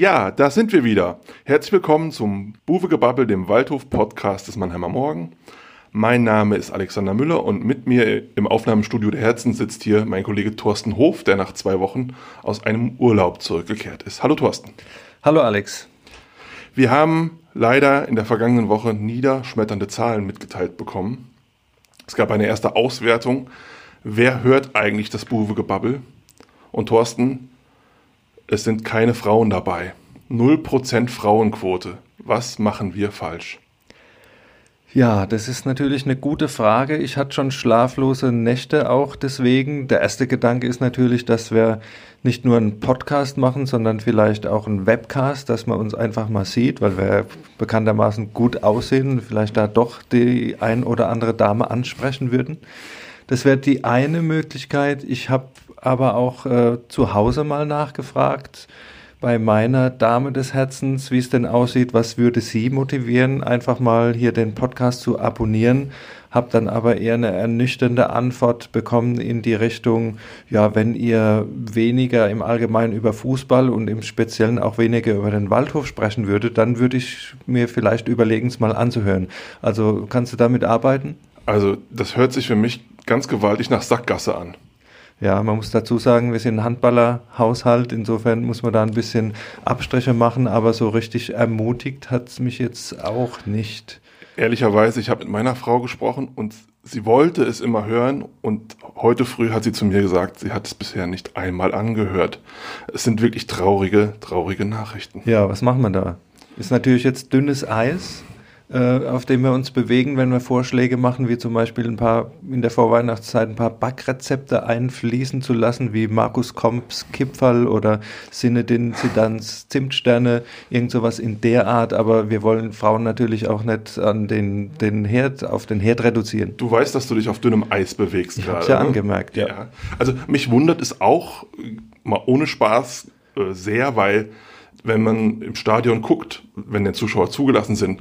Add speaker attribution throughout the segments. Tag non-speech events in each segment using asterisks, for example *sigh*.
Speaker 1: Ja, da sind wir wieder. Herzlich willkommen zum Buwegebabbel, dem Waldhof-Podcast des Mannheimer Morgen. Mein Name ist Alexander Müller und mit mir im Aufnahmestudio der Herzen sitzt hier mein Kollege Thorsten Hof, der nach zwei Wochen aus einem Urlaub zurückgekehrt ist. Hallo Thorsten.
Speaker 2: Hallo Alex.
Speaker 1: Wir haben leider in der vergangenen Woche niederschmetternde Zahlen mitgeteilt bekommen. Es gab eine erste Auswertung. Wer hört eigentlich das Buwegebabbel? Und Thorsten, es sind keine Frauen dabei. 0% Frauenquote. Was machen wir falsch?
Speaker 2: Ja, das ist natürlich eine gute Frage. Ich hatte schon schlaflose Nächte auch deswegen. Der erste Gedanke ist natürlich, dass wir nicht nur einen Podcast machen, sondern vielleicht auch einen Webcast, dass man uns einfach mal sieht, weil wir bekanntermaßen gut aussehen und vielleicht da doch die ein oder andere Dame ansprechen würden. Das wäre die eine Möglichkeit. Ich habe aber auch äh, zu Hause mal nachgefragt bei meiner Dame des Herzens, wie es denn aussieht, was würde sie motivieren, einfach mal hier den Podcast zu abonnieren. Hab dann aber eher eine ernüchternde Antwort bekommen in die Richtung, ja, wenn ihr weniger im Allgemeinen über Fußball und im Speziellen auch weniger über den Waldhof sprechen würdet, dann würde ich mir vielleicht überlegen, es mal anzuhören. Also kannst du damit arbeiten?
Speaker 1: Also das hört sich für mich ganz gewaltig nach Sackgasse an.
Speaker 2: Ja, man muss dazu sagen, wir sind ein Handballerhaushalt, insofern muss man da ein bisschen Abstriche machen, aber so richtig ermutigt hat es mich jetzt auch nicht.
Speaker 1: Ehrlicherweise, ich habe mit meiner Frau gesprochen und sie wollte es immer hören und heute früh hat sie zu mir gesagt, sie hat es bisher nicht einmal angehört. Es sind wirklich traurige, traurige Nachrichten.
Speaker 2: Ja, was machen wir da? Ist natürlich jetzt dünnes Eis, auf dem wir uns bewegen, wenn wir Vorschläge machen, wie zum Beispiel ein paar in der Vorweihnachtszeit ein paar Backrezepte einfließen zu lassen, wie Markus Komps Kipferl oder Sinedin Zidans Zimtsterne, irgend sowas in der Art. Aber wir wollen Frauen natürlich auch nicht an den, den Herd, auf den Herd reduzieren.
Speaker 1: Du weißt, dass du dich auf dünnem Eis bewegst
Speaker 2: ich gerade. Ich ja ne? angemerkt, ja.
Speaker 1: ja. Also mich wundert es auch, mal ohne Spaß, äh, sehr, weil wenn man im Stadion guckt, wenn der Zuschauer zugelassen sind,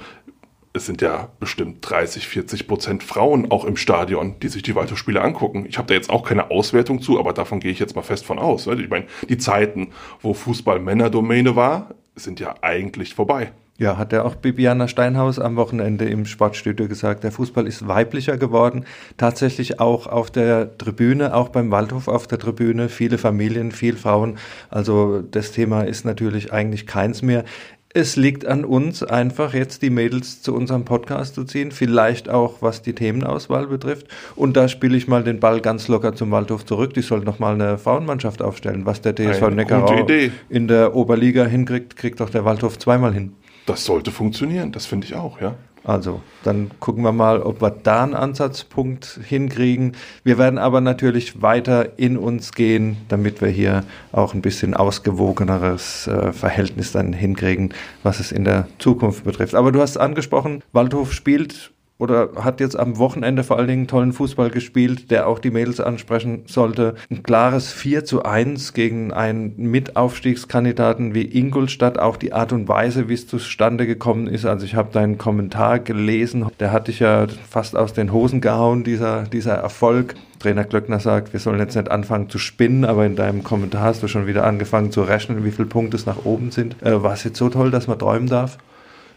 Speaker 1: es sind ja bestimmt 30, 40 Prozent Frauen auch im Stadion, die sich die Waldhofspiele angucken. Ich habe da jetzt auch keine Auswertung zu, aber davon gehe ich jetzt mal fest von aus. Ich meine, die Zeiten, wo Fußball Männerdomäne war, sind ja eigentlich vorbei.
Speaker 2: Ja, hat ja auch Bibiana Steinhaus am Wochenende im Sportstudio gesagt, der Fußball ist weiblicher geworden. Tatsächlich auch auf der Tribüne, auch beim Waldhof auf der Tribüne, viele Familien, viel Frauen. Also das Thema ist natürlich eigentlich keins mehr es liegt an uns, einfach jetzt die Mädels zu unserem Podcast zu ziehen, vielleicht auch was die Themenauswahl betrifft. Und da spiele ich mal den Ball ganz locker zum Waldhof zurück. Die sollten noch mal eine Frauenmannschaft aufstellen. Was der TSV Neckarau in der Oberliga hinkriegt, kriegt doch der Waldhof zweimal hin.
Speaker 1: Das sollte funktionieren, das finde ich auch, ja.
Speaker 2: Also, dann gucken wir mal, ob wir da einen Ansatzpunkt hinkriegen. Wir werden aber natürlich weiter in uns gehen, damit wir hier auch ein bisschen ausgewogeneres äh, Verhältnis dann hinkriegen, was es in der Zukunft betrifft. Aber du hast angesprochen, Waldhof spielt oder hat jetzt am Wochenende vor allen Dingen tollen Fußball gespielt, der auch die Mädels ansprechen sollte. Ein klares 4 zu 1 gegen einen Mitaufstiegskandidaten wie Ingolstadt. Auch die Art und Weise, wie es zustande gekommen ist. Also ich habe deinen Kommentar gelesen, der hat dich ja fast aus den Hosen gehauen, dieser, dieser Erfolg. Trainer Glöckner sagt, wir sollen jetzt nicht anfangen zu spinnen, aber in deinem Kommentar hast du schon wieder angefangen zu rechnen, wie viele Punkte es nach oben sind. Äh, War es jetzt so toll, dass man träumen darf?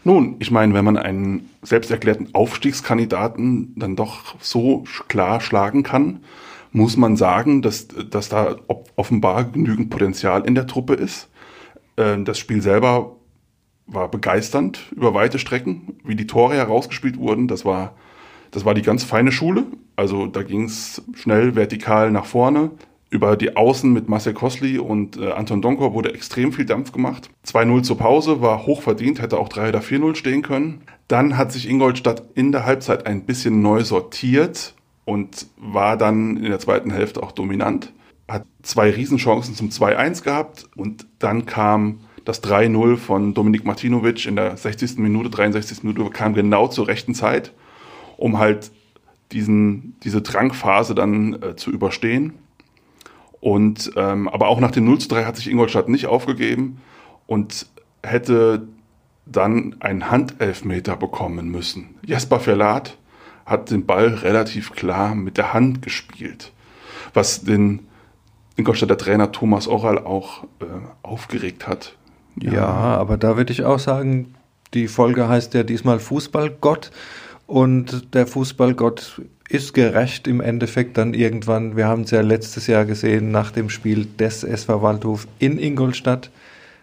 Speaker 1: Nun, ich meine, wenn man einen selbsterklärten Aufstiegskandidaten dann doch so klar schlagen kann, muss man sagen, dass, dass da offenbar genügend Potenzial in der Truppe ist. Ähm, das Spiel selber war begeisternd über weite Strecken, wie die Tore herausgespielt wurden. Das war, das war die ganz feine Schule. Also da ging es schnell vertikal nach vorne. Über die Außen mit Marcel Kosli und äh, Anton Donkor wurde extrem viel Dampf gemacht. 2-0 zur Pause war hoch verdient, hätte auch 3 oder 4-0 stehen können. Dann hat sich Ingolstadt in der Halbzeit ein bisschen neu sortiert und war dann in der zweiten Hälfte auch dominant. Hat zwei Riesenchancen zum 2-1 gehabt und dann kam das 3-0 von Dominik Martinovic in der 60. Minute, 63. Minute, kam genau zur rechten Zeit, um halt diesen, diese Drangphase dann äh, zu überstehen. Und ähm, aber auch nach dem 0 zu 3 hat sich Ingolstadt nicht aufgegeben und hätte dann einen Handelfmeter bekommen müssen. Jesper Verlat hat den Ball relativ klar mit der Hand gespielt, was den Ingolstädter Trainer Thomas Oral auch äh, aufgeregt hat.
Speaker 2: Ja, ja aber da würde ich auch sagen, die Folge heißt ja diesmal Fußballgott und der Fußballgott ist gerecht im Endeffekt dann irgendwann. Wir haben es ja letztes Jahr gesehen nach dem Spiel des SV Waldhof in Ingolstadt.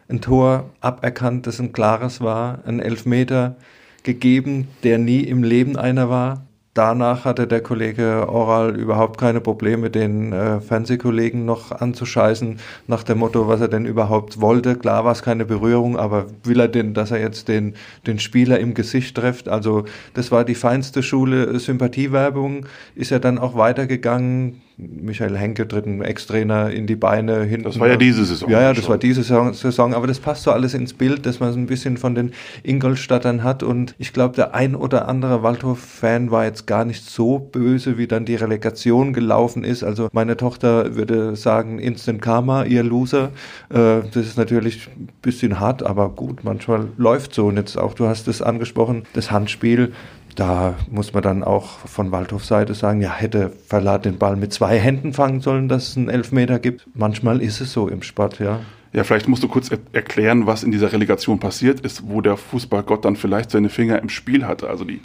Speaker 2: Ein Tor aberkannt, das ein klares war, ein Elfmeter gegeben, der nie im Leben einer war danach hatte der Kollege Oral überhaupt keine Probleme, den äh, Fernsehkollegen noch anzuscheißen, nach dem Motto, was er denn überhaupt wollte. Klar war es keine Berührung, aber will er denn, dass er jetzt den, den Spieler im Gesicht trifft? Also das war die feinste Schule Sympathiewerbung, ist ja dann auch weitergegangen Michael Henke tritt ein Ex-Trainer in die Beine hinten.
Speaker 1: Das war ja diese Saison.
Speaker 2: Ja, ja, das schon. war diese Saison, aber das passt so alles ins Bild, dass man so ein bisschen von den Ingolstadtern hat und ich glaube, der ein oder andere Waldhof-Fan war jetzt gar nicht so böse, wie dann die Relegation gelaufen ist. Also meine Tochter würde sagen, Instant Karma, ihr Loser. Äh, das ist natürlich ein bisschen hart, aber gut, manchmal läuft so und jetzt auch, du hast es angesprochen, das Handspiel, da muss man dann auch von Waldhof Seite sagen, ja, hätte Verlat den Ball mit zwei Händen fangen sollen, dass es einen Elfmeter gibt. Manchmal ist es so im Sport, ja.
Speaker 1: Ja, vielleicht musst du kurz er erklären, was in dieser Relegation passiert ist, wo der Fußballgott dann vielleicht seine Finger im Spiel hatte. Also die,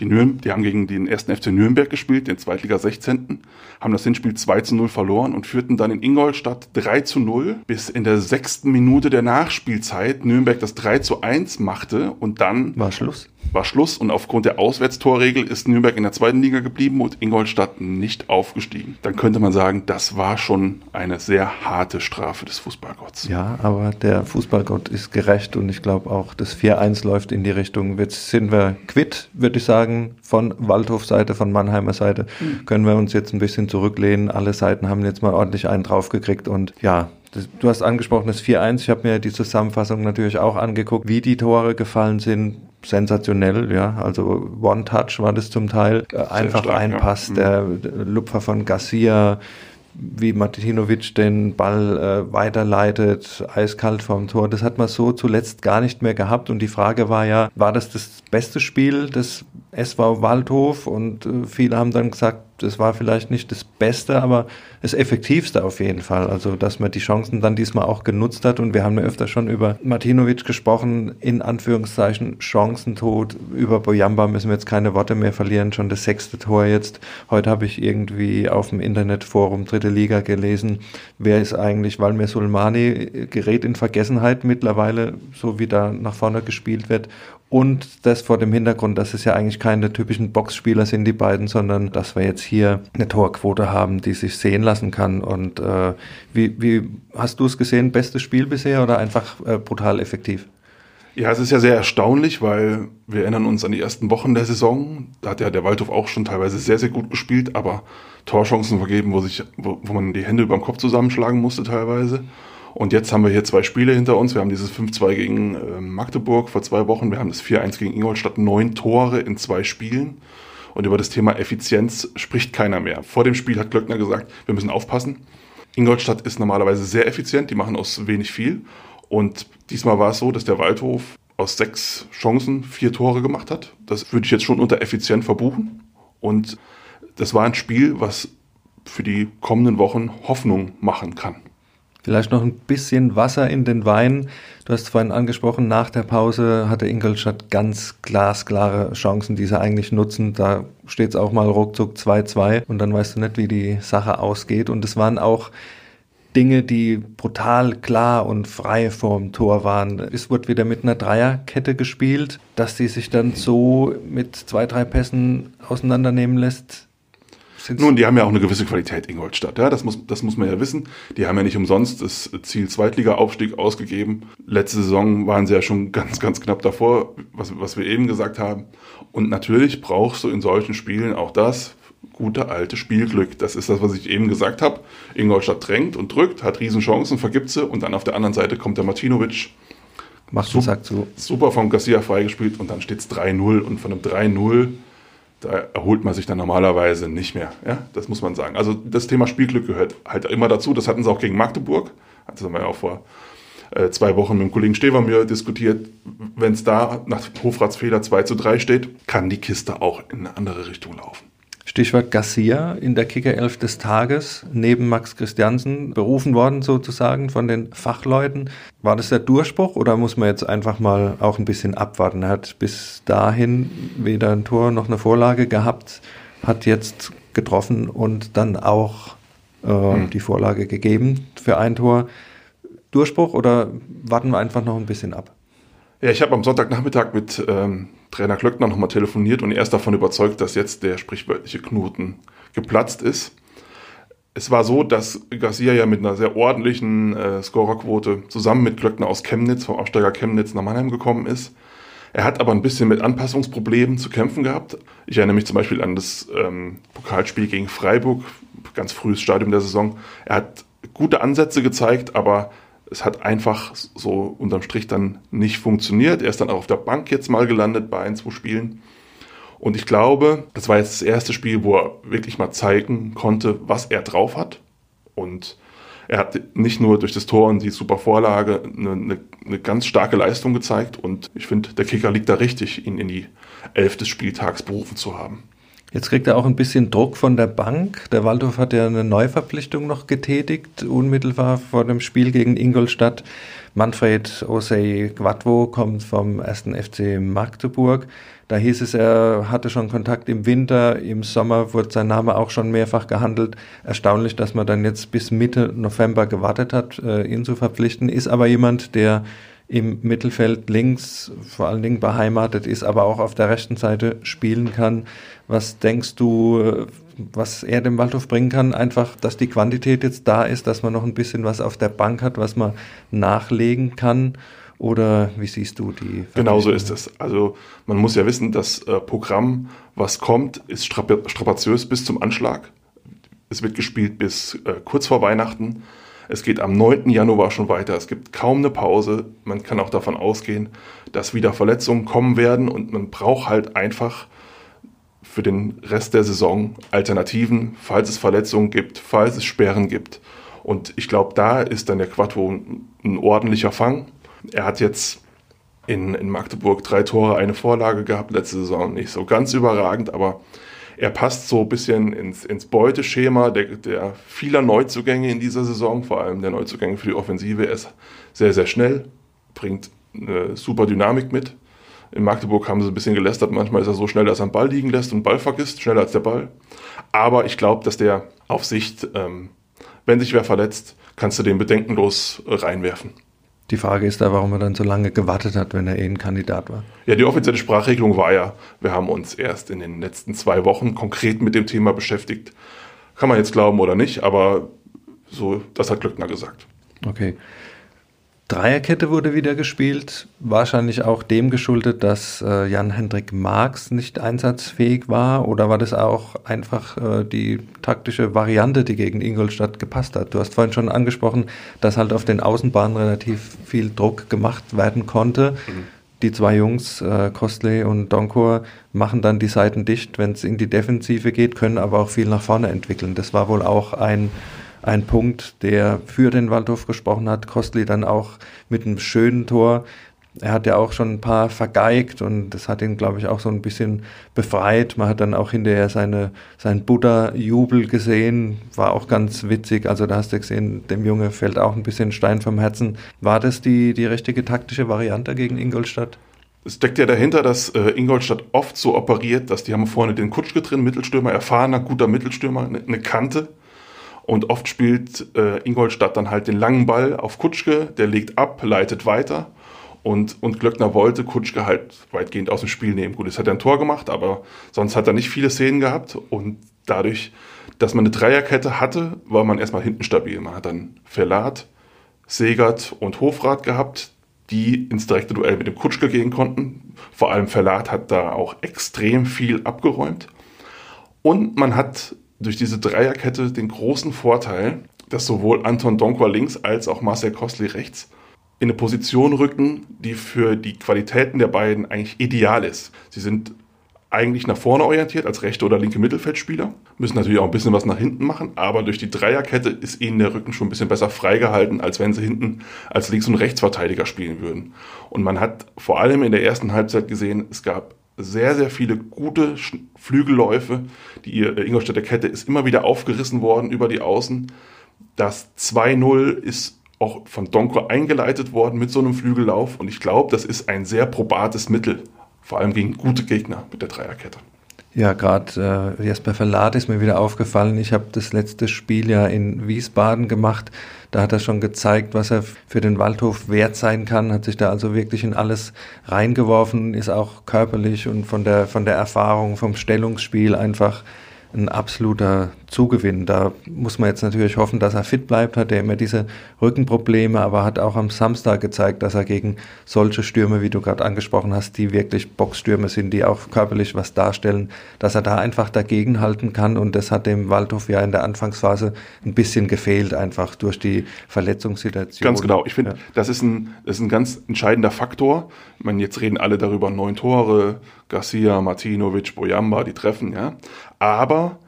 Speaker 1: die, Nürn die haben gegen den ersten FC Nürnberg gespielt, den Zweitliga 16., haben das Hinspiel 2 zu 0 verloren und führten dann in Ingolstadt 3 zu 0, bis in der sechsten Minute der Nachspielzeit Nürnberg das 3 zu 1 machte und dann
Speaker 2: war Schluss
Speaker 1: war Schluss und aufgrund der Auswärtstorregel ist Nürnberg in der zweiten Liga geblieben und Ingolstadt nicht aufgestiegen. Dann könnte man sagen, das war schon eine sehr harte Strafe des Fußballgotts.
Speaker 2: Ja, aber der Fußballgott ist gerecht und ich glaube auch, das 4-1 läuft in die Richtung. Jetzt sind wir quitt, würde ich sagen, von Waldhof-Seite, von Mannheimer Seite. Mhm. Können wir uns jetzt ein bisschen zurücklehnen. Alle Seiten haben jetzt mal ordentlich einen draufgekriegt und ja, Du hast angesprochen das 4-1. Ich habe mir die Zusammenfassung natürlich auch angeguckt, wie die Tore gefallen sind sensationell, ja. Also One-Touch war das zum Teil. Einfach stark, ein Pass, ja. der, mhm. der Lupfer von Garcia, wie Martinovic den Ball äh, weiterleitet, eiskalt vom Tor. Das hat man so zuletzt gar nicht mehr gehabt. Und die Frage war ja, war das das beste Spiel des SV Waldhof? Und äh, viele haben dann gesagt, das war vielleicht nicht das Beste, aber das Effektivste auf jeden Fall. Also, dass man die Chancen dann diesmal auch genutzt hat. Und wir haben ja öfter schon über Martinovic gesprochen, in Anführungszeichen Chancentod. Über Boyamba müssen wir jetzt keine Worte mehr verlieren. Schon das sechste Tor jetzt. Heute habe ich irgendwie auf dem Internetforum Dritte Liga gelesen. Wer ist eigentlich Valmir Sulmani? Gerät in Vergessenheit mittlerweile, so wie da nach vorne gespielt wird. Und das vor dem Hintergrund, dass es ja eigentlich keine typischen Boxspieler sind, die beiden, sondern dass wir jetzt hier eine Torquote haben, die sich sehen lassen kann. Und äh, wie, wie hast du es gesehen? Bestes Spiel bisher oder einfach äh, brutal effektiv?
Speaker 1: Ja, es ist ja sehr erstaunlich, weil wir erinnern uns an die ersten Wochen der Saison. Da hat ja der Waldhof auch schon teilweise sehr, sehr gut gespielt, aber Torchancen vergeben, wo, sich, wo, wo man die Hände über dem Kopf zusammenschlagen musste teilweise. Und jetzt haben wir hier zwei Spiele hinter uns. Wir haben dieses 5-2 gegen äh, Magdeburg vor zwei Wochen. Wir haben das 4-1 gegen Ingolstadt. Neun Tore in zwei Spielen. Und über das Thema Effizienz spricht keiner mehr. Vor dem Spiel hat Glöckner gesagt, wir müssen aufpassen. Ingolstadt ist normalerweise sehr effizient. Die machen aus wenig viel. Und diesmal war es so, dass der Waldhof aus sechs Chancen vier Tore gemacht hat. Das würde ich jetzt schon unter effizient verbuchen. Und das war ein Spiel, was für die kommenden Wochen Hoffnung machen kann.
Speaker 2: Vielleicht noch ein bisschen Wasser in den Wein. Du hast vorhin angesprochen, nach der Pause hatte Ingolstadt ganz glasklare Chancen, die sie eigentlich nutzen. Da steht es auch mal ruckzuck 2-2 und dann weißt du nicht, wie die Sache ausgeht. Und es waren auch Dinge, die brutal klar und frei vorm Tor waren. Es wurde wieder mit einer Dreierkette gespielt, dass die sich dann so mit zwei, drei Pässen auseinandernehmen lässt
Speaker 1: nun, die haben ja auch eine gewisse Qualität, Ingolstadt. Ja, das muss, das muss man ja wissen. Die haben ja nicht umsonst das Ziel Zweitliga-Aufstieg ausgegeben. Letzte Saison waren sie ja schon ganz, ganz knapp davor, was, was wir eben gesagt haben. Und natürlich brauchst du in solchen Spielen auch das gute alte Spielglück. Das ist das, was ich eben gesagt habe. Ingolstadt drängt und drückt, hat Riesenchancen, vergibt sie und dann auf der anderen Seite kommt der Martinovic.
Speaker 2: Macht super, sagt
Speaker 1: so. Super vom Garcia freigespielt und dann steht es 3-0 und von einem 3-0 da erholt man sich dann normalerweise nicht mehr. Ja, das muss man sagen. Also das Thema Spielglück gehört halt immer dazu. Das hatten sie auch gegen Magdeburg. Das haben wir ja auch vor äh, zwei Wochen mit dem Kollegen Stevermühr diskutiert. Wenn es da nach Hofratsfehler 2 zu 3 steht, kann die Kiste auch in eine andere Richtung laufen.
Speaker 2: Stichwort Garcia in der Kickerelf des Tages, neben Max Christiansen berufen worden sozusagen von den Fachleuten. War das der Durchbruch oder muss man jetzt einfach mal auch ein bisschen abwarten? Er hat bis dahin weder ein Tor noch eine Vorlage gehabt, hat jetzt getroffen und dann auch äh, hm. die Vorlage gegeben für ein Tor. Durchbruch oder warten wir einfach noch ein bisschen ab?
Speaker 1: Ja, ich habe am Sonntagnachmittag mit ähm, Trainer Klöckner nochmal telefoniert und er ist davon überzeugt, dass jetzt der sprichwörtliche Knoten geplatzt ist. Es war so, dass Garcia ja mit einer sehr ordentlichen äh, Scorerquote zusammen mit Klöckner aus Chemnitz, vom Aufsteiger Chemnitz nach Mannheim gekommen ist. Er hat aber ein bisschen mit Anpassungsproblemen zu kämpfen gehabt. Ich erinnere mich zum Beispiel an das ähm, Pokalspiel gegen Freiburg, ganz frühes Stadium der Saison. Er hat gute Ansätze gezeigt, aber es hat einfach so unterm Strich dann nicht funktioniert. Er ist dann auch auf der Bank jetzt mal gelandet bei ein, zwei Spielen. Und ich glaube, das war jetzt das erste Spiel, wo er wirklich mal zeigen konnte, was er drauf hat. Und er hat nicht nur durch das Tor und die super Vorlage eine, eine, eine ganz starke Leistung gezeigt. Und ich finde, der Kicker liegt da richtig, ihn in die Elf des Spieltags berufen zu haben.
Speaker 2: Jetzt kriegt er auch ein bisschen Druck von der Bank. Der Waldhof hat ja eine Neuverpflichtung noch getätigt, unmittelbar vor dem Spiel gegen Ingolstadt. Manfred Osei Quadvo kommt vom ersten FC Magdeburg. Da hieß es, er hatte schon Kontakt im Winter, im Sommer wurde sein Name auch schon mehrfach gehandelt. Erstaunlich, dass man dann jetzt bis Mitte November gewartet hat, äh, ihn zu verpflichten. Ist aber jemand, der im Mittelfeld links vor allen Dingen beheimatet ist, aber auch auf der rechten Seite spielen kann. Was denkst du, was er dem Waldhof bringen kann? Einfach, dass die Quantität jetzt da ist, dass man noch ein bisschen was auf der Bank hat, was man nachlegen kann. Oder wie siehst du die?
Speaker 1: Genau so ist es. Also man muss ja wissen, das äh, Programm, was kommt, ist strapaziös bis zum Anschlag. Es wird gespielt bis äh, kurz vor Weihnachten. Es geht am 9. Januar schon weiter. Es gibt kaum eine Pause. Man kann auch davon ausgehen, dass wieder Verletzungen kommen werden und man braucht halt einfach für den Rest der Saison Alternativen, falls es Verletzungen gibt, falls es Sperren gibt. Und ich glaube, da ist dann der Quattro ein ordentlicher Fang. Er hat jetzt in, in Magdeburg drei Tore, eine Vorlage gehabt, letzte Saison nicht so ganz überragend, aber er passt so ein bisschen ins, ins Beuteschema der, der vieler Neuzugänge in dieser Saison, vor allem der Neuzugänge für die Offensive. Er ist sehr, sehr schnell, bringt eine super Dynamik mit. In Magdeburg haben sie ein bisschen gelästert, manchmal ist er so schnell, dass er einen Ball liegen lässt und Ball vergisst, schneller als der Ball. Aber ich glaube, dass der auf Sicht, ähm, wenn sich wer verletzt, kannst du den bedenkenlos reinwerfen.
Speaker 2: Die Frage ist da, warum er dann so lange gewartet hat, wenn er eh ein Kandidat war.
Speaker 1: Ja, die offizielle Sprachregelung war ja, wir haben uns erst in den letzten zwei Wochen konkret mit dem Thema beschäftigt. Kann man jetzt glauben oder nicht, aber so, das hat Glückner gesagt.
Speaker 2: Okay. Dreierkette wurde wieder gespielt, wahrscheinlich auch dem geschuldet, dass äh, Jan-Hendrik Marx nicht einsatzfähig war oder war das auch einfach äh, die taktische Variante, die gegen Ingolstadt gepasst hat? Du hast vorhin schon angesprochen, dass halt auf den Außenbahnen relativ viel Druck gemacht werden konnte. Mhm. Die zwei Jungs, äh, Kostley und Donkor, machen dann die Seiten dicht, wenn es in die Defensive geht, können aber auch viel nach vorne entwickeln. Das war wohl auch ein ein Punkt, der für den Waldhof gesprochen hat. Kostli dann auch mit einem schönen Tor. Er hat ja auch schon ein paar vergeigt und das hat ihn, glaube ich, auch so ein bisschen befreit. Man hat dann auch hinterher seine, seinen Buddha-Jubel gesehen, war auch ganz witzig. Also da hast du gesehen, dem Junge fällt auch ein bisschen Stein vom Herzen. War das die, die richtige taktische Variante gegen Ingolstadt?
Speaker 1: Es steckt ja dahinter, dass äh, Ingolstadt oft so operiert, dass die haben vorne den Kutschke drin, Mittelstürmer, erfahrener, guter Mittelstürmer, eine, eine Kante und oft spielt äh, Ingolstadt dann halt den langen Ball auf Kutschke, der legt ab, leitet weiter. Und, und Glöckner wollte Kutschke halt weitgehend aus dem Spiel nehmen. Gut, es hat er ein Tor gemacht, aber sonst hat er nicht viele Szenen gehabt. Und dadurch, dass man eine Dreierkette hatte, war man erstmal hinten stabil. Man hat dann Verlat, Segert und Hofrat gehabt, die ins direkte Duell mit dem Kutschke gehen konnten. Vor allem Verlat hat da auch extrem viel abgeräumt. Und man hat durch diese Dreierkette den großen Vorteil, dass sowohl Anton Donkor links als auch Marcel Kostli rechts in eine Position rücken, die für die Qualitäten der beiden eigentlich ideal ist. Sie sind eigentlich nach vorne orientiert als rechte oder linke Mittelfeldspieler, müssen natürlich auch ein bisschen was nach hinten machen, aber durch die Dreierkette ist ihnen der Rücken schon ein bisschen besser freigehalten, als wenn sie hinten als Links- und Rechtsverteidiger spielen würden. Und man hat vor allem in der ersten Halbzeit gesehen, es gab sehr, sehr viele gute Flügelläufe. Die Ingolstädter Kette ist immer wieder aufgerissen worden über die Außen. Das 2-0 ist auch von Donko eingeleitet worden mit so einem Flügellauf. Und ich glaube, das ist ein sehr probates Mittel, vor allem gegen gute Gegner mit der Dreierkette.
Speaker 2: Ja, gerade äh, Jesper Verlat ist mir wieder aufgefallen. Ich habe das letzte Spiel ja in Wiesbaden gemacht. Da hat er schon gezeigt, was er für den Waldhof wert sein kann, hat sich da also wirklich in alles reingeworfen, ist auch körperlich und von der, von der Erfahrung, vom Stellungsspiel einfach ein absoluter Zugewinn. Da muss man jetzt natürlich hoffen, dass er fit bleibt, hat er immer diese Rückenprobleme, aber hat auch am Samstag gezeigt, dass er gegen solche Stürme, wie du gerade angesprochen hast, die wirklich Boxstürme sind, die auch körperlich was darstellen, dass er da einfach dagegenhalten kann und das hat dem Waldhof ja in der Anfangsphase ein bisschen gefehlt, einfach durch die Verletzungssituation.
Speaker 1: Ganz genau. Ich finde, ja. das, ist ein, das ist ein ganz entscheidender Faktor. Ich meine, jetzt reden alle darüber, neun Tore, Garcia, Martinovic, Boyamba, die treffen, ja. Aber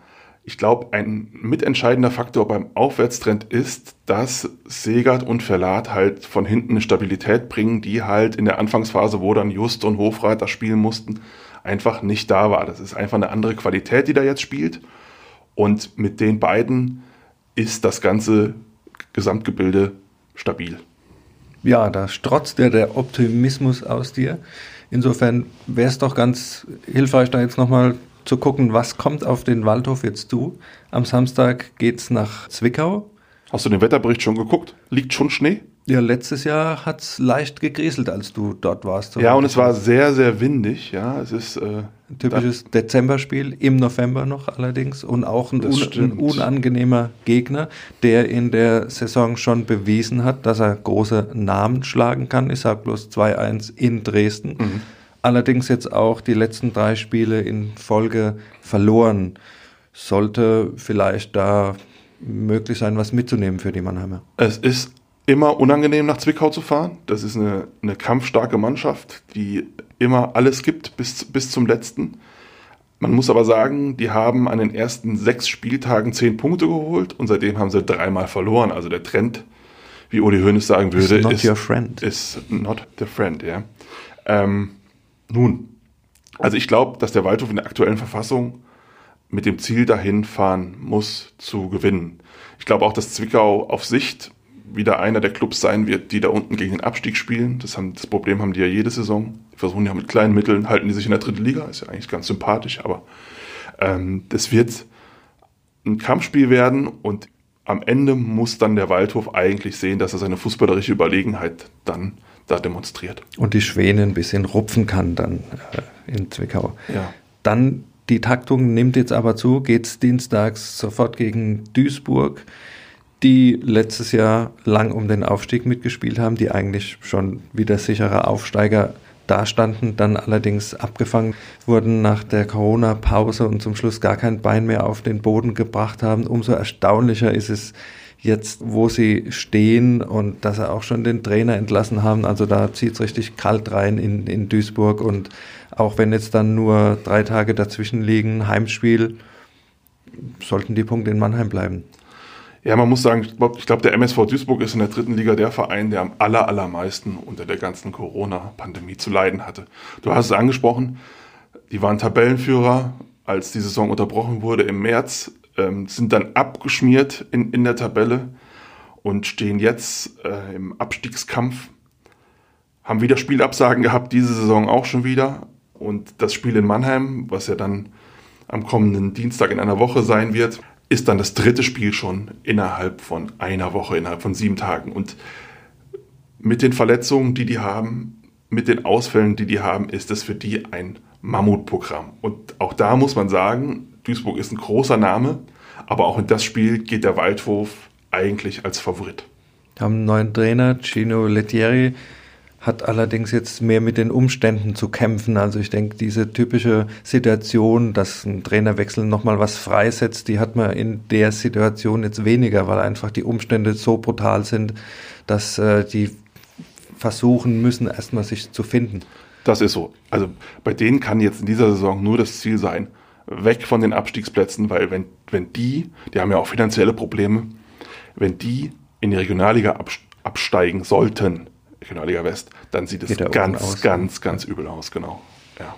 Speaker 1: ich glaube, ein mitentscheidender Faktor beim Aufwärtstrend ist, dass Segert und Verlat halt von hinten eine Stabilität bringen, die halt in der Anfangsphase, wo dann Just und Hofreiter spielen mussten, einfach nicht da war. Das ist einfach eine andere Qualität, die da jetzt spielt. Und mit den beiden ist das ganze Gesamtgebilde stabil.
Speaker 2: Ja, da strotzt ja der Optimismus aus dir. Insofern wäre es doch ganz hilfreich, da jetzt nochmal zu gucken, was kommt auf den Waldhof jetzt zu. Am Samstag geht es nach Zwickau.
Speaker 1: Hast du den Wetterbericht schon geguckt? Liegt schon Schnee?
Speaker 2: Ja, letztes Jahr hat es leicht gegrieselt, als du dort warst.
Speaker 1: Ja, und es war sehr, sehr windig. Ja, es ist äh,
Speaker 2: ein typisches Dezemberspiel, im November noch allerdings. Und auch ein, un ein, unangenehmer Gegner, der in der Saison schon bewiesen hat, dass er große Namen schlagen kann. Ich sage bloß 2-1 in Dresden. Mhm allerdings jetzt auch die letzten drei Spiele in Folge verloren. Sollte vielleicht da möglich sein, was mitzunehmen für die Mannheimer.
Speaker 1: Es ist immer unangenehm, nach Zwickau zu fahren. Das ist eine, eine kampfstarke Mannschaft, die immer alles gibt bis, bis zum letzten. Man muss aber sagen, die haben an den ersten sechs Spieltagen zehn Punkte geholt und seitdem haben sie dreimal verloren. Also der Trend, wie Uli Hoeneß sagen würde,
Speaker 2: not
Speaker 1: ist,
Speaker 2: your friend.
Speaker 1: ist not the friend. Ja. Ähm, nun, also ich glaube, dass der Waldhof in der aktuellen Verfassung mit dem Ziel dahin fahren muss, zu gewinnen. Ich glaube auch, dass Zwickau auf Sicht wieder einer der Clubs sein wird, die da unten gegen den Abstieg spielen. Das, haben, das Problem haben die ja jede Saison. Die versuchen ja mit kleinen Mitteln, halten die sich in der dritten Liga, ist ja eigentlich ganz sympathisch, aber ähm, das wird ein Kampfspiel werden und am Ende muss dann der Waldhof eigentlich sehen, dass er seine fußballerische Überlegenheit dann da demonstriert.
Speaker 2: Und die Schwäne ein bisschen rupfen kann dann äh, in Zwickau.
Speaker 1: Ja.
Speaker 2: Dann die Taktung nimmt jetzt aber zu, geht es dienstags sofort gegen Duisburg, die letztes Jahr lang um den Aufstieg mitgespielt haben, die eigentlich schon wieder sicherer Aufsteiger dastanden, dann allerdings abgefangen wurden nach der Corona-Pause und zum Schluss gar kein Bein mehr auf den Boden gebracht haben. Umso erstaunlicher ist es, jetzt, wo sie stehen und dass sie auch schon den Trainer entlassen haben. Also da zieht es richtig kalt rein in, in Duisburg und auch wenn jetzt dann nur drei Tage dazwischen liegen, Heimspiel, sollten die Punkte in Mannheim bleiben.
Speaker 1: Ja, man muss sagen, ich glaube, glaub, der MSV Duisburg ist in der dritten Liga der Verein, der am aller, allermeisten unter der ganzen Corona-Pandemie zu leiden hatte. Du hast es angesprochen, die waren Tabellenführer, als die Saison unterbrochen wurde im März ähm, sind dann abgeschmiert in, in der Tabelle und stehen jetzt äh, im Abstiegskampf. Haben wieder Spielabsagen gehabt, diese Saison auch schon wieder. Und das Spiel in Mannheim, was ja dann am kommenden Dienstag in einer Woche sein wird, ist dann das dritte Spiel schon innerhalb von einer Woche, innerhalb von sieben Tagen. Und mit den Verletzungen, die die haben, mit den Ausfällen, die die haben, ist es für die ein Mammutprogramm. Und auch da muss man sagen, Duisburg ist ein großer Name, aber auch in das Spiel geht der Waldhof eigentlich als Favorit.
Speaker 2: Wir haben einen neuen Trainer, Gino Lettieri, hat allerdings jetzt mehr mit den Umständen zu kämpfen. Also ich denke, diese typische Situation, dass ein Trainerwechsel nochmal was freisetzt, die hat man in der Situation jetzt weniger, weil einfach die Umstände so brutal sind, dass äh, die versuchen müssen, erstmal sich zu finden.
Speaker 1: Das ist so. Also bei denen kann jetzt in dieser Saison nur das Ziel sein, weg von den Abstiegsplätzen, weil wenn, wenn die, die haben ja auch finanzielle Probleme, wenn die in die Regionalliga absteigen sollten, Regionalliga West, dann sieht es ganz, ganz, ganz übel aus, genau. Ja.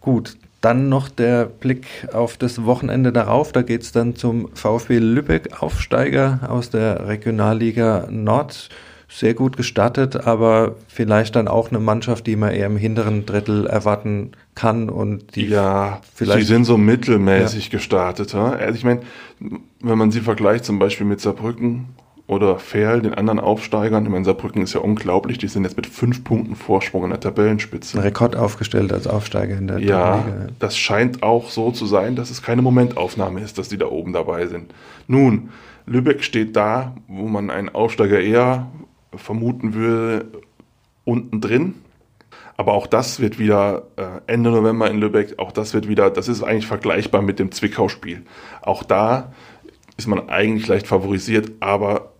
Speaker 2: Gut, dann noch der Blick auf das Wochenende darauf. Da geht es dann zum VfB Lübeck, Aufsteiger aus der Regionalliga Nord. Sehr gut gestartet, aber vielleicht dann auch eine Mannschaft, die man eher im hinteren Drittel erwarten kann und die
Speaker 1: ja, vielleicht. Sie sind so mittelmäßig ja. gestartet. Also ich meine, wenn man sie vergleicht zum Beispiel mit Saarbrücken, oder Ferl, den anderen Aufsteigern. Ich meine, Saarbrücken ist ja unglaublich. Die sind jetzt mit fünf Punkten Vorsprung in der Tabellenspitze.
Speaker 2: Ein Rekord aufgestellt als Aufsteiger in der
Speaker 1: ja, Tabellenliga. das scheint auch so zu sein, dass es keine Momentaufnahme ist, dass die da oben dabei sind. Nun, Lübeck steht da, wo man einen Aufsteiger eher vermuten würde, unten drin. Aber auch das wird wieder äh, Ende November in Lübeck, auch das wird wieder, das ist eigentlich vergleichbar mit dem Zwickau-Spiel. Auch da ist man eigentlich leicht favorisiert, aber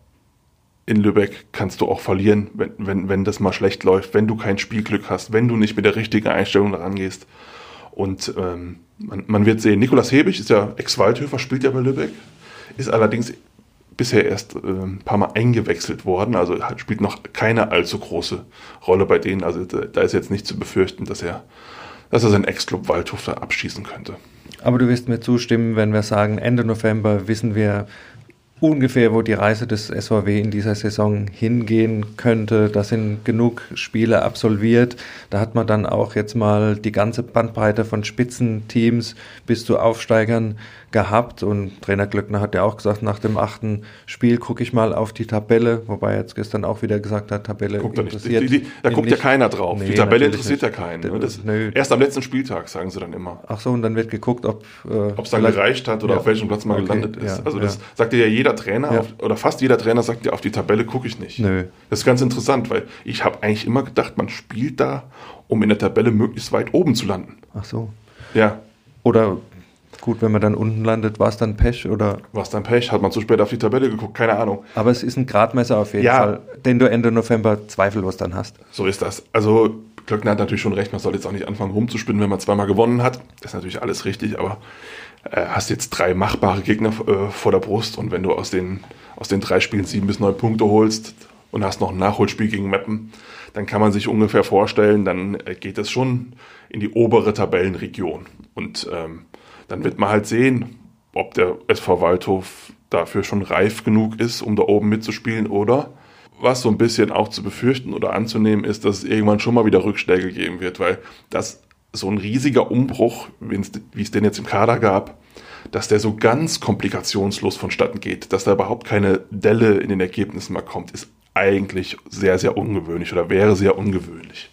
Speaker 1: in Lübeck kannst du auch verlieren, wenn, wenn, wenn das mal schlecht läuft, wenn du kein Spielglück hast, wenn du nicht mit der richtigen Einstellung rangehst. Und ähm, man, man, wird sehen, Nikolas Hebig ist ja Ex-Waldhöfer, spielt ja bei Lübeck, ist allerdings bisher erst äh, ein paar Mal eingewechselt worden, also spielt noch keine allzu große Rolle bei denen. Also da ist jetzt nicht zu befürchten, dass er, dass er seinen Ex-Club Waldhof abschießen könnte.
Speaker 2: Aber du wirst mir zustimmen, wenn wir sagen, Ende November wissen wir, ungefähr, wo die Reise des SVW in dieser Saison hingehen könnte. Da sind genug Spiele absolviert. Da hat man dann auch jetzt mal die ganze Bandbreite von Spitzenteams bis zu Aufsteigern gehabt. Und Trainer Glöckner hat ja auch gesagt, nach dem achten Spiel gucke ich mal auf die Tabelle, wobei er jetzt gestern auch wieder gesagt hat, Tabelle
Speaker 1: guckt interessiert. Die, die, da guckt ja keiner drauf. Nee, die Tabelle interessiert nicht. ja keinen. Ne? Das, erst am letzten Spieltag, sagen sie dann immer.
Speaker 2: Ach so, und dann wird geguckt, ob
Speaker 1: äh, es dann gereicht hat oder ja. auf welchem Platz man okay, gelandet ist. Ja, also das ja. sagt ja jeder Trainer auf, oder fast jeder Trainer sagt ja, auf die Tabelle gucke ich nicht. Nö. Das ist ganz interessant, weil ich habe eigentlich immer gedacht, man spielt da, um in der Tabelle möglichst weit oben zu landen.
Speaker 2: Ach so.
Speaker 1: Ja.
Speaker 2: Oder Gut, wenn man dann unten landet, war es dann Pech oder?
Speaker 1: War es dann Pech? Hat man zu spät auf die Tabelle geguckt? Keine Ahnung.
Speaker 2: Aber es ist ein Gradmesser auf jeden ja. Fall, den du Ende November zweifellos dann hast.
Speaker 1: So ist das. Also Klöckner hat natürlich schon recht, man soll jetzt auch nicht anfangen rumzuspinnen, wenn man zweimal gewonnen hat. Das ist natürlich alles richtig, aber äh, hast jetzt drei machbare Gegner äh, vor der Brust und wenn du aus den, aus den drei Spielen sieben bis neun Punkte holst und hast noch ein Nachholspiel gegen Meppen, dann kann man sich ungefähr vorstellen, dann äh, geht es schon in die obere Tabellenregion. Und ähm, dann wird man halt sehen, ob der SV Waldhof dafür schon reif genug ist, um da oben mitzuspielen oder was so ein bisschen auch zu befürchten oder anzunehmen ist, dass es irgendwann schon mal wieder Rückschläge geben wird, weil das so ein riesiger Umbruch, wie es den jetzt im Kader gab, dass der so ganz komplikationslos vonstatten geht, dass da überhaupt keine Delle in den Ergebnissen mehr kommt, ist eigentlich sehr, sehr ungewöhnlich oder wäre sehr ungewöhnlich.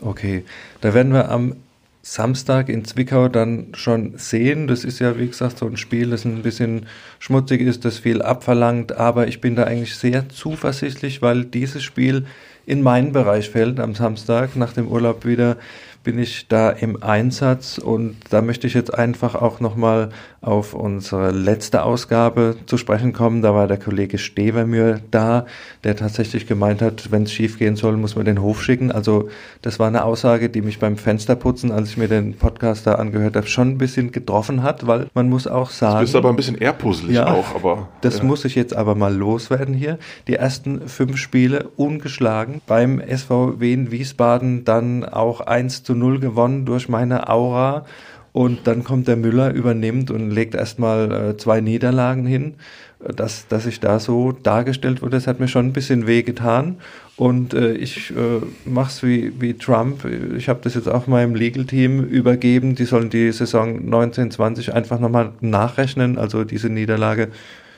Speaker 2: Okay, da werden wir am Samstag in Zwickau dann schon sehen. Das ist ja, wie gesagt, so ein Spiel, das ein bisschen schmutzig ist, das viel abverlangt, aber ich bin da eigentlich sehr zuversichtlich, weil dieses Spiel in meinen Bereich fällt am Samstag. Nach dem Urlaub wieder bin ich da im Einsatz. Und da möchte ich jetzt einfach auch nochmal auf unsere letzte Ausgabe zu sprechen kommen. Da war der Kollege Stevermühr da, der tatsächlich gemeint hat, wenn es schief gehen soll, muss man den Hof schicken. Also das war eine Aussage, die mich beim Fensterputzen, als ich mir den Podcast da angehört habe, schon ein bisschen getroffen hat, weil man muss auch sagen... Du
Speaker 1: bist aber ein bisschen eher puzzelig ja, auch, aber...
Speaker 2: Das ja. muss ich jetzt aber mal loswerden hier. Die ersten fünf Spiele ungeschlagen. Beim SVW in Wiesbaden dann auch 1 zu 0 gewonnen durch meine Aura. Und dann kommt der Müller, übernimmt und legt erstmal äh, zwei Niederlagen hin. Dass, dass ich da so dargestellt wurde, das hat mir schon ein bisschen wehgetan. Und äh, ich äh, mache es wie, wie Trump. Ich habe das jetzt auch meinem Legal-Team übergeben. Die sollen die Saison 1920 einfach nochmal nachrechnen. Also diese Niederlage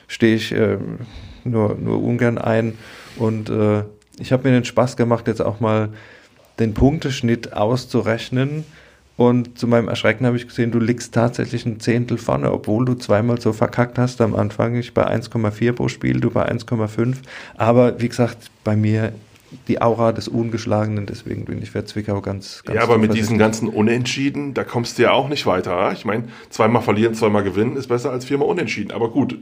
Speaker 2: stehe ich äh, nur, nur ungern ein. Und äh, ich habe mir den Spaß gemacht, jetzt auch mal den Punkteschnitt auszurechnen. Und zu meinem Erschrecken habe ich gesehen, du liegst tatsächlich ein Zehntel vorne, obwohl du zweimal so verkackt hast am Anfang. Ich bei 1,4 pro Spiel, du bei 1,5. Aber wie gesagt, bei mir die Aura des Ungeschlagenen, deswegen bin ich für Zwickau ganz, ganz
Speaker 1: Ja, aber mit diesen ganzen Unentschieden, da kommst du ja auch nicht weiter. Ich meine, zweimal verlieren, zweimal gewinnen ist besser als viermal unentschieden. Aber gut,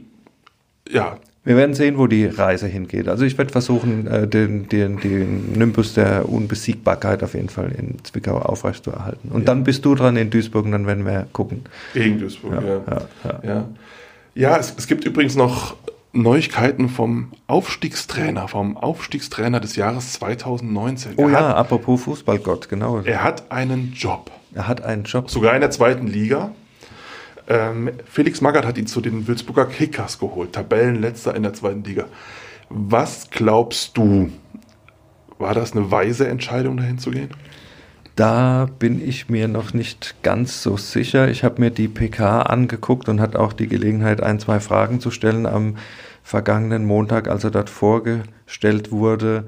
Speaker 1: ja,
Speaker 2: wir werden sehen, wo die Reise hingeht. Also ich werde versuchen, äh, den, den, den Nimbus der Unbesiegbarkeit auf jeden Fall in Zwickau aufrechtzuerhalten. Und ja. dann bist du dran in Duisburg und dann werden wir gucken.
Speaker 1: Gegen Duisburg, ja. Ja, ja. ja. ja es, es, gibt übrigens noch Neuigkeiten vom Aufstiegstrainer, vom Aufstiegstrainer des Jahres 2019.
Speaker 2: Oh
Speaker 1: er
Speaker 2: ja,
Speaker 1: hat,
Speaker 2: apropos Fußballgott, genau.
Speaker 1: er hat einen Job.
Speaker 2: Er hat einen Job.
Speaker 1: Sogar in der zweiten Liga. Ähm, Felix Magath hat ihn zu den Würzburger Kickers geholt, Tabellenletzter in der zweiten Liga. Was glaubst du, war das eine weise Entscheidung, dahin zu gehen?
Speaker 2: Da bin ich mir noch nicht ganz so sicher. Ich habe mir die PK angeguckt und hatte auch die Gelegenheit, ein, zwei Fragen zu stellen am vergangenen Montag, als er dort vorgestellt wurde.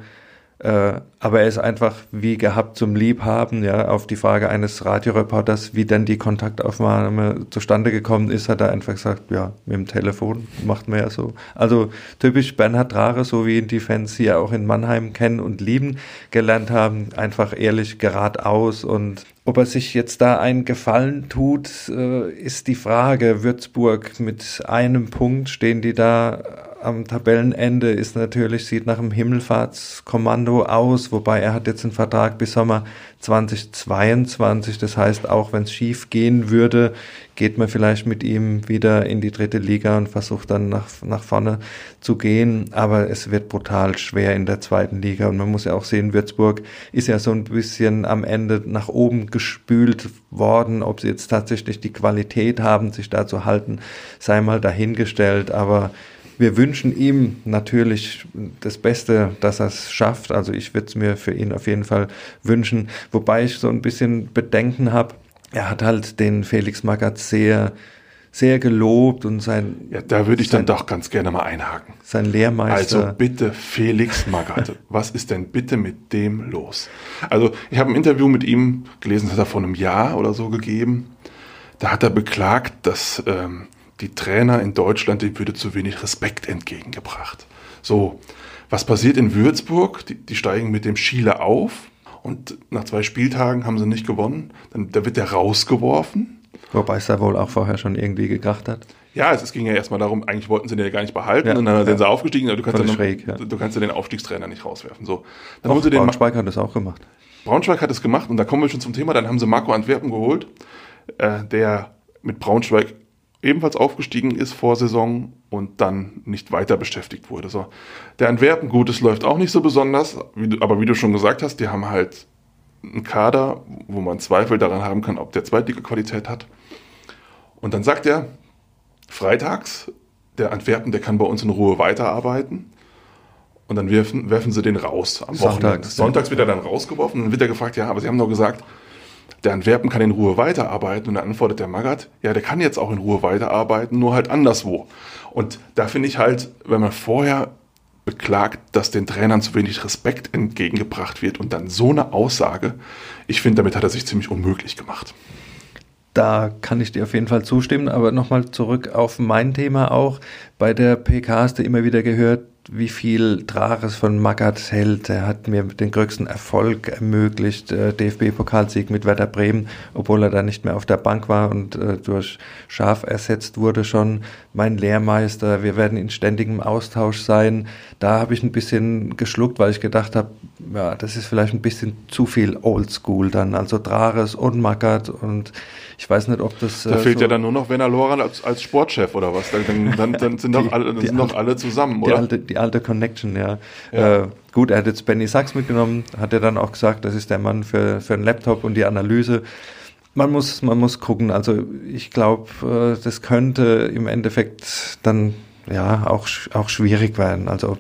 Speaker 2: Äh, aber er ist einfach wie gehabt zum Liebhaben, ja, auf die Frage eines Radioreporters, wie denn die Kontaktaufnahme zustande gekommen ist, hat er einfach gesagt, ja, mit dem Telefon macht man ja so. Also typisch Bernhard Rare, so wie ihn die Fans hier auch in Mannheim kennen und lieben gelernt haben, einfach ehrlich geradeaus und ob er sich jetzt da einen Gefallen tut, äh, ist die Frage. Würzburg mit einem Punkt stehen die da am Tabellenende ist natürlich, sieht nach einem Himmelfahrtskommando aus, wobei er hat jetzt einen Vertrag bis Sommer 2022. Das heißt, auch wenn es schief gehen würde, geht man vielleicht mit ihm wieder in die dritte Liga und versucht dann nach, nach vorne zu gehen. Aber es wird brutal schwer in der zweiten Liga. Und man muss ja auch sehen, Würzburg ist ja so ein bisschen am Ende nach oben gespült worden. Ob sie jetzt tatsächlich die Qualität haben, sich da zu halten, sei mal dahingestellt. Aber wir wünschen ihm natürlich das Beste, dass er es schafft. Also ich würde es mir für ihn auf jeden Fall wünschen. Wobei ich so ein bisschen Bedenken habe. Er hat halt den Felix Magath sehr, sehr gelobt und sein.
Speaker 1: Ja, da würde ich dann
Speaker 2: sein,
Speaker 1: doch ganz gerne mal einhaken.
Speaker 2: Sein Lehrmeister.
Speaker 1: Also bitte, Felix Magath, *laughs* was ist denn bitte mit dem los? Also ich habe ein Interview mit ihm gelesen, das hat er vor einem Jahr oder so gegeben. Da hat er beklagt, dass ähm, die Trainer in Deutschland, denen würde zu wenig Respekt entgegengebracht. So, was passiert in Würzburg? Die, die steigen mit dem Schiele auf und nach zwei Spieltagen haben sie nicht gewonnen. Dann da wird er rausgeworfen.
Speaker 2: Wobei es da wohl auch vorher schon irgendwie gekracht hat.
Speaker 1: Ja, es, es ging ja erstmal darum, eigentlich wollten sie den ja gar nicht behalten
Speaker 2: Ja,
Speaker 1: und dann
Speaker 2: ja.
Speaker 1: sind sie aufgestiegen, aber du kannst, noch,
Speaker 2: schräg, ja.
Speaker 1: du, kannst ja den Aufstiegstrainer nicht rauswerfen. So. Dann
Speaker 2: Auch
Speaker 1: haben sie den,
Speaker 2: Braunschweig hat das auch gemacht.
Speaker 1: Braunschweig hat es gemacht und da kommen wir schon zum Thema. Dann haben sie Marco Antwerpen geholt, äh, der mit Braunschweig ebenfalls aufgestiegen ist vor Saison und dann nicht weiter beschäftigt wurde. So. Der Antwerpen, gut, es läuft auch nicht so besonders, wie du, aber wie du schon gesagt hast, die haben halt einen Kader, wo man Zweifel daran haben kann, ob der Zweitliga-Qualität hat. Und dann sagt er, freitags, der Antwerpen, der kann bei uns in Ruhe weiterarbeiten. Und dann werfen, werfen sie den raus am
Speaker 2: Sonntags,
Speaker 1: Wochenende. Sonntags wird er dann rausgeworfen und dann wird er gefragt, ja, aber sie haben doch gesagt, der Antwerpen kann in Ruhe weiterarbeiten. Und dann antwortet der Magath, ja, der kann jetzt auch in Ruhe weiterarbeiten, nur halt anderswo. Und da finde ich halt, wenn man vorher beklagt, dass den Trainern zu wenig Respekt entgegengebracht wird und dann so eine Aussage, ich finde, damit hat er sich ziemlich unmöglich gemacht.
Speaker 2: Da kann ich dir auf jeden Fall zustimmen, aber nochmal zurück auf mein Thema auch. Bei der PK hast du immer wieder gehört, wie viel Drares von Magath hält. Er hat mir den größten Erfolg ermöglicht, äh, DFB-Pokalsieg mit Werder Bremen, obwohl er da nicht mehr auf der Bank war und äh, durch Schaf ersetzt wurde schon. Mein Lehrmeister, wir werden in ständigem Austausch sein. Da habe ich ein bisschen geschluckt, weil ich gedacht habe, ja, das ist vielleicht ein bisschen zu viel Oldschool dann. Also Drares und Magath und ich weiß nicht, ob das.
Speaker 1: Da
Speaker 2: äh,
Speaker 1: fehlt
Speaker 2: so
Speaker 1: ja dann nur noch Werner Loran als, als Sportchef oder was. Dann, dann, dann sind, *laughs*
Speaker 2: Die-
Speaker 1: doch alle, sind
Speaker 2: alte-
Speaker 1: alle zusammen, oder?
Speaker 2: alte, die alte Connection, ja.
Speaker 1: Ja.
Speaker 2: Äh, gut, er hat jetzt Benny Sachs mitgenommen, hat er dann auch gesagt, das ist der Mann für, für einen Laptop und die Analyse. Man muss, man muss gucken. Also ich glaube, äh, das könnte im Endeffekt dann ja auch, auch schwierig werden. Also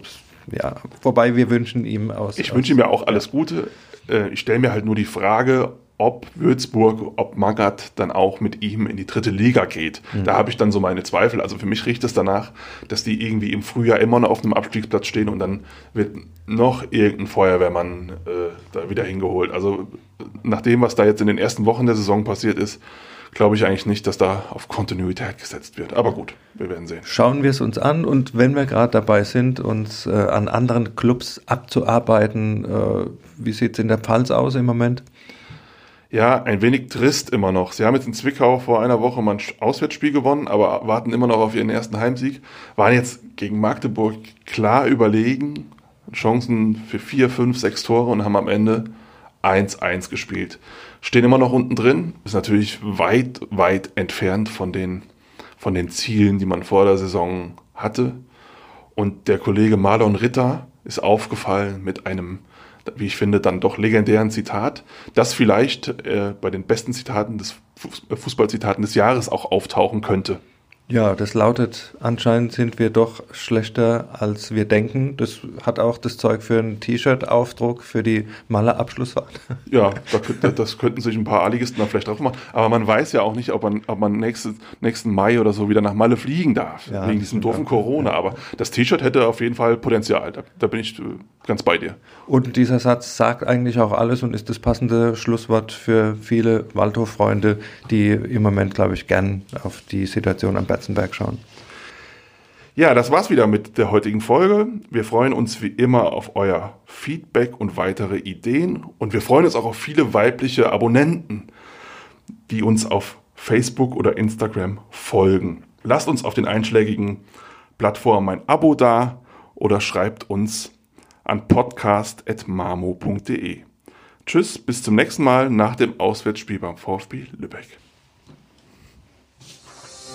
Speaker 2: ja, wobei wir wünschen ihm aus.
Speaker 1: Ich wünsche mir auch alles Gute. Äh, Ich stelle mir halt nur die Frage, ob Würzburg, ob Magath dann auch mit ihm in die dritte Liga geht.
Speaker 2: Mhm.
Speaker 1: Da habe ich dann so meine Zweifel. Also für mich riecht es danach, dass die irgendwie im Frühjahr immer noch auf einem Abstiegsplatz stehen und dann wird noch irgendein Feuerwehrmann äh, da wieder hingeholt. Also nach dem, was da jetzt in den ersten Wochen der Saison passiert ist, glaube ich eigentlich nicht, dass da auf Kontinuität gesetzt wird. Aber gut, wir werden sehen.
Speaker 2: Schauen wir es uns an und wenn wir gerade dabei sind, uns äh, an anderen Clubs abzuarbeiten, äh, wie sieht es in der Pfalz aus im Moment?
Speaker 1: Ja, ein wenig trist immer noch. Sie haben jetzt in Zwickau vor einer Woche mal ein Auswärtsspiel gewonnen, aber warten immer noch auf ihren ersten Heimsieg. Waren jetzt gegen Magdeburg klar überlegen, Chancen für vier, fünf, sechs Tore und haben am Ende 1-1 gespielt. Stehen immer noch unten drin, ist natürlich weit, weit entfernt von den, von den Zielen, die man vor der Saison hatte. Und der Kollege Marlon Ritter ist aufgefallen mit einem, wie ich finde, dann doch legendären Zitat, das vielleicht äh, bei den besten Zitaten des Fußballzitaten des Jahres auch auftauchen könnte.
Speaker 2: Ja, das lautet, anscheinend sind wir doch schlechter, als wir denken. Das hat auch das Zeug für einen T-Shirt-Aufdruck für die Maler-Abschlussfahrt.
Speaker 1: Ja, da, das könnten sich ein paar A-Ligisten da vielleicht drauf machen. Aber man weiß ja auch nicht, ob man, ob man nächstes, nächsten Mai oder so wieder nach Malle fliegen darf. Ja, wegen diesem doofen Corona. Ja. Aber das T-Shirt hätte auf jeden Fall Potenzial. Da, da bin ich äh, ganz bei dir.
Speaker 2: Und dieser Satz sagt eigentlich auch alles und ist das passende Schlusswort für viele Waldhof-Freunde, die im Moment, glaube ich, gern auf die Situation am Betzenberg schauen.
Speaker 1: Ja, das war's wieder mit der heutigen Folge. Wir freuen uns wie immer auf euer Feedback und weitere Ideen. Und wir freuen uns auch auf viele weibliche Abonnenten, die uns auf Facebook oder Instagram folgen. Lasst uns auf den einschlägigen Plattformen ein Abo da oder schreibt uns an podcast.mamo.de. Tschüss, bis zum nächsten Mal nach dem Auswärtsspiel beim VfB Lübeck.